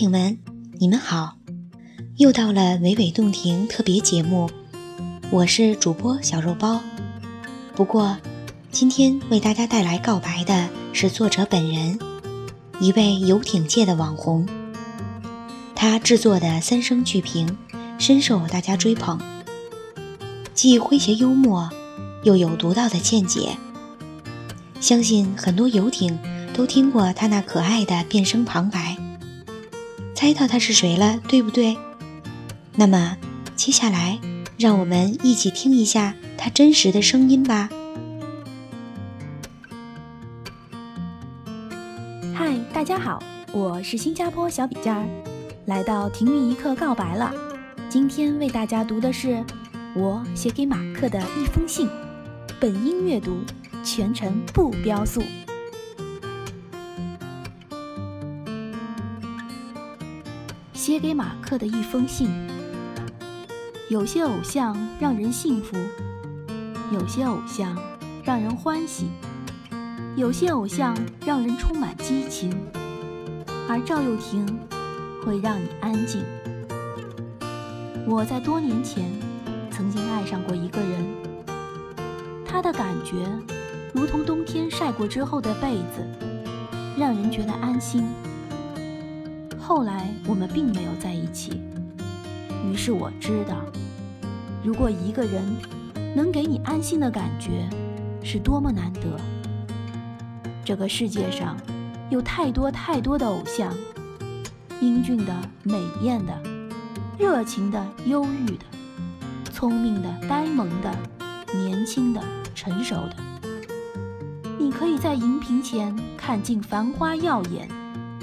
听们，你们好，又到了娓娓动听特别节目，我是主播小肉包。不过，今天为大家带来告白的是作者本人，一位游艇界的网红。他制作的三声剧评深受大家追捧，既诙谐幽默，又有独到的见解。相信很多游艇都听过他那可爱的变声旁白。猜到他是谁了，对不对？那么接下来，让我们一起听一下他真实的声音吧。嗨，大家好，我是新加坡小笔尖儿，来到停运一刻告白了。今天为大家读的是我写给马克的一封信，本音阅读，全程不标速。写给马克的一封信。有些偶像让人幸福，有些偶像让人欢喜，有些偶像让人充满激情，而赵又廷会让你安静。我在多年前曾经爱上过一个人，他的感觉如同冬天晒过之后的被子，让人觉得安心。后来我们并没有在一起，于是我知道，如果一个人能给你安心的感觉，是多么难得。这个世界上有太多太多的偶像，英俊的、美艳的、热情的、忧郁的、聪明的、呆萌的、年轻的、成熟的。你可以在荧屏前看尽繁花耀眼。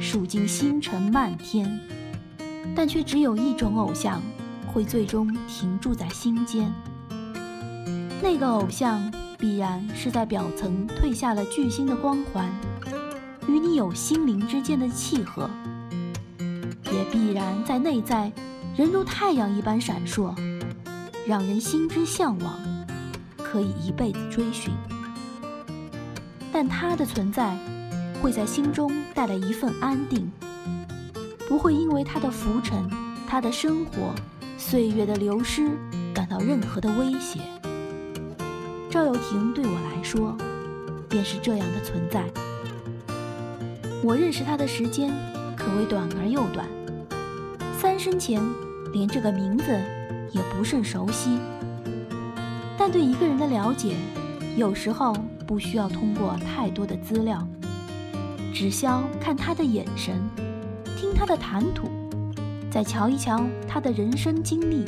数尽星辰漫天，但却只有一种偶像会最终停驻在心间。那个偶像必然是在表层褪下了巨星的光环，与你有心灵之间的契合；也必然在内在人如太阳一般闪烁，让人心之向往，可以一辈子追寻。但他的存在。会在心中带来一份安定，不会因为他的浮沉、他的生活、岁月的流失感到任何的威胁。赵又廷对我来说，便是这样的存在。我认识他的时间可谓短而又短，三生前连这个名字也不甚熟悉。但对一个人的了解，有时候不需要通过太多的资料。只消看他的眼神，听他的谈吐，再瞧一瞧他的人生经历，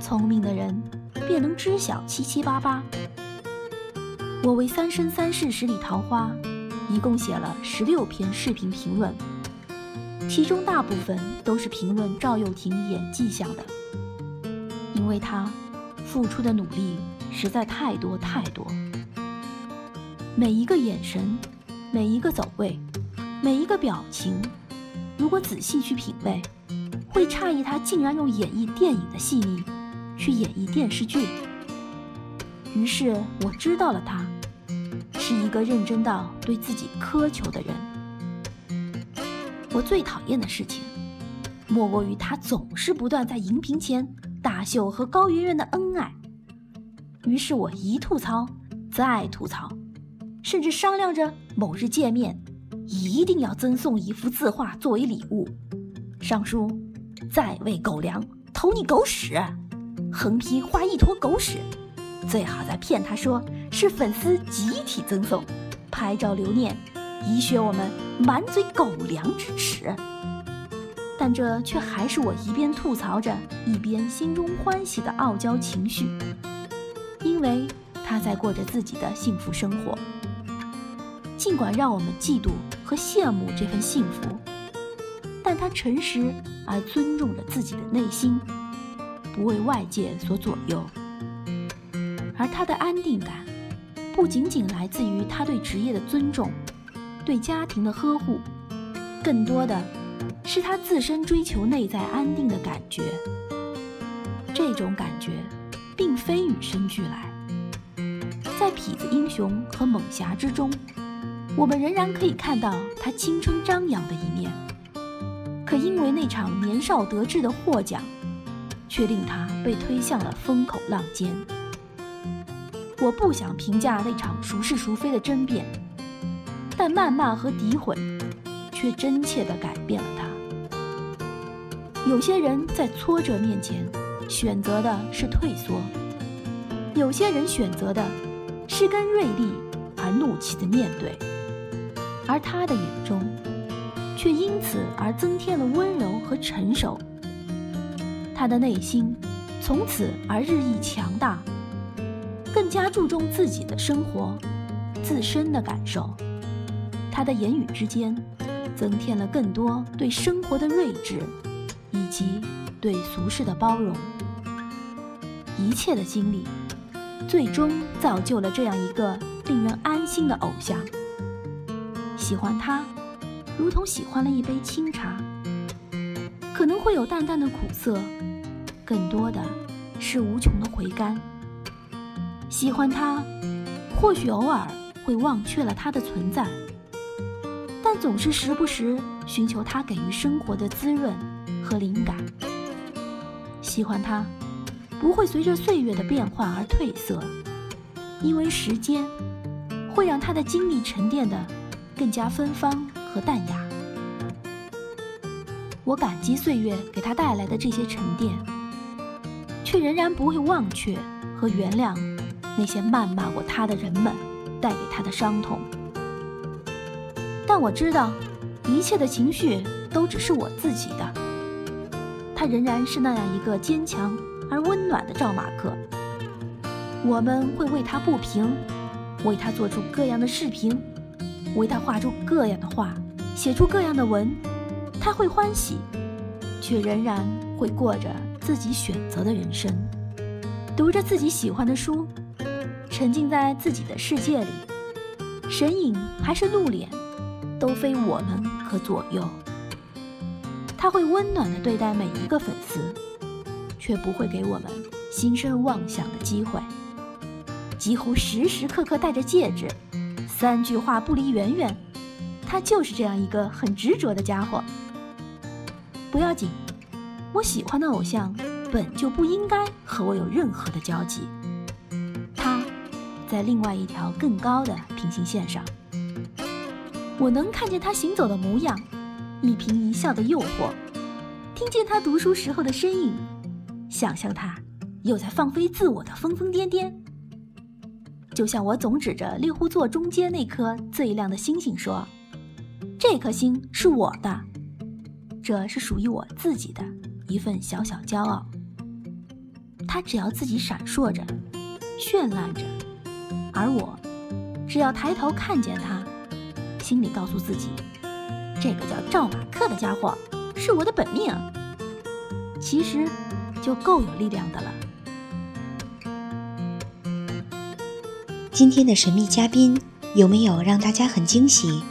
聪明的人便能知晓七七八八。我为《三生三世十里桃花》一共写了十六篇视频评论，其中大部分都是评论赵又廷演技向的，因为他付出的努力实在太多太多，每一个眼神。每一个走位，每一个表情，如果仔细去品味，会诧异他竟然用演绎电影的细腻去演绎电视剧。于是我知道了，他是一个认真到对自己苛求的人。我最讨厌的事情，莫过于他总是不断在荧屏前大秀和高圆圆的恩爱。于是我一吐槽，再吐槽。甚至商量着某日见面，一定要赠送一幅字画作为礼物。上书：“再喂狗粮，投你狗屎。”横批：“画一坨狗屎。”最好再骗他说是粉丝集体赠送，拍照留念，以雪我们满嘴狗粮之耻。但这却还是我一边吐槽着，一边心中欢喜的傲娇情绪，因为他在过着自己的幸福生活。尽管让我们嫉妒和羡慕这份幸福，但他诚实而尊重着自己的内心，不为外界所左右。而他的安定感，不仅仅来自于他对职业的尊重，对家庭的呵护，更多的是他自身追求内在安定的感觉。这种感觉，并非与生俱来，在痞子英雄和猛侠之中。我们仍然可以看到他青春张扬的一面，可因为那场年少得志的获奖，却令他被推向了风口浪尖。我不想评价那场孰是孰非的争辩，但谩骂和诋毁，却真切地改变了他。有些人在挫折面前，选择的是退缩；有些人选择的是跟锐利而怒气的面对，而他的眼中，却因此而增添了温柔和成熟。他的内心，从此而日益强大。更加注重自己的生活，自身的感受。他的言语之间，增添了更多对生活的睿智，以及对俗世的包容。一切的经历，最终造就了这样一个令人安心的偶像。喜欢他，如同喜欢了一杯清茶，可能会有淡淡的苦涩，更多的是无穷的回甘。喜欢他，或许偶尔会忘却了他的存在，但总是时不时寻求他给予生活的滋润和灵感。喜欢他，不会随着岁月的变化而褪色，因为时间会让他的经历沉淀的更加芬芳和淡雅。我感激岁月给他带来的这些沉淀，却仍然不会忘却和原谅。那些谩骂过他的人们带给他的伤痛，但我知道，一切的情绪都只是我自己的。他仍然是那样一个坚强而温暖的赵马克。我们会为他不平，为他做出各样的视频，为他画出各样的画，写出各样的文。他会欢喜，却仍然会过着自己选择的人生，读着自己喜欢的书。沉浸在自己的世界里，神隐还是露脸，都非我们可左右。他会温暖地对待每一个粉丝，却不会给我们心生妄想的机会。几乎时时刻刻戴着戒指，三句话不离远远。他就是这样一个很执着的家伙。不要紧，我喜欢的偶像本就不应该和我有任何的交集。他在另外一条更高的平行线上，我能看见他行走的模样，一颦一笑的诱惑，听见他读书时候的身影，想象他又在放飞自我的疯疯癫癫。就像我总指着猎户座中间那颗最亮的星星说：“这颗星是我的，这是属于我自己的一份小小骄傲。”它只要自己闪烁着，绚烂着。而我，只要抬头看见他，心里告诉自己，这个叫赵马克的家伙是我的本命，其实就够有力量的了。今天的神秘嘉宾有没有让大家很惊喜？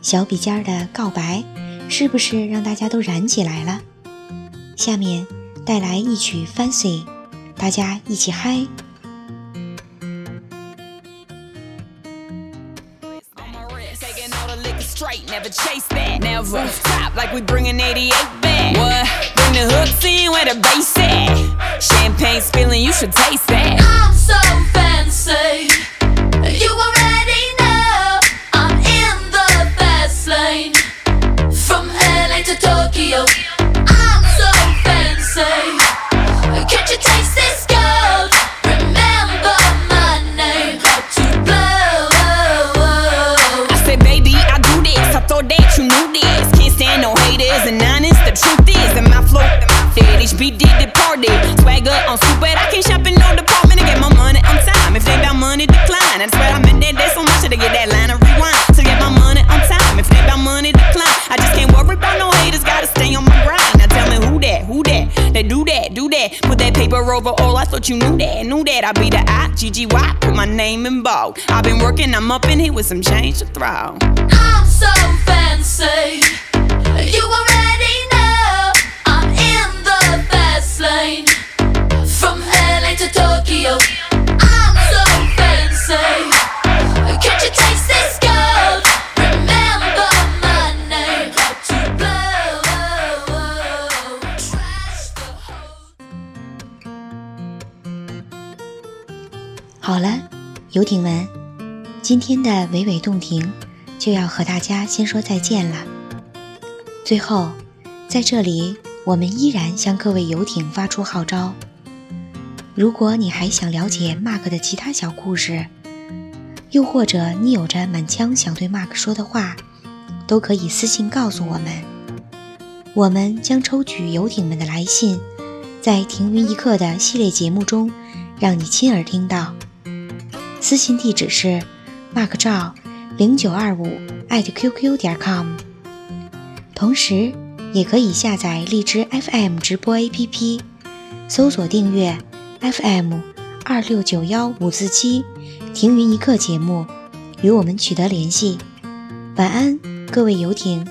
小笔尖儿的告白是不是让大家都燃起来了？下面带来一曲《Fancy》，大家一起嗨！straight, never chase that. Never stop like we bringing 88 back. What? Bring the hooks in where the bass at. Champagne spilling, you should taste that. I'm so You already know I'm in the fast lane. From LA to Tokyo. That over all, I thought you knew that, knew that. I'd be the I, G-G-Y, put my name in bold. I've been working, I'm up in here with some change to throw. I'm so 游艇们，今天的娓娓动听就要和大家先说再见了。最后，在这里，我们依然向各位游艇发出号召：如果你还想了解 Mark 的其他小故事，又或者你有着满腔想对 Mark 说的话，都可以私信告诉我们。我们将抽取游艇们的来信，在“停云一刻”的系列节目中，让你亲耳听到。私信地址是 mark 赵零九二五 @qq 点 com。同时，也可以下载荔枝 FM 直播 APP，搜索订阅 FM 二六九幺五四七停云一刻节目，与我们取得联系。晚安，各位游艇。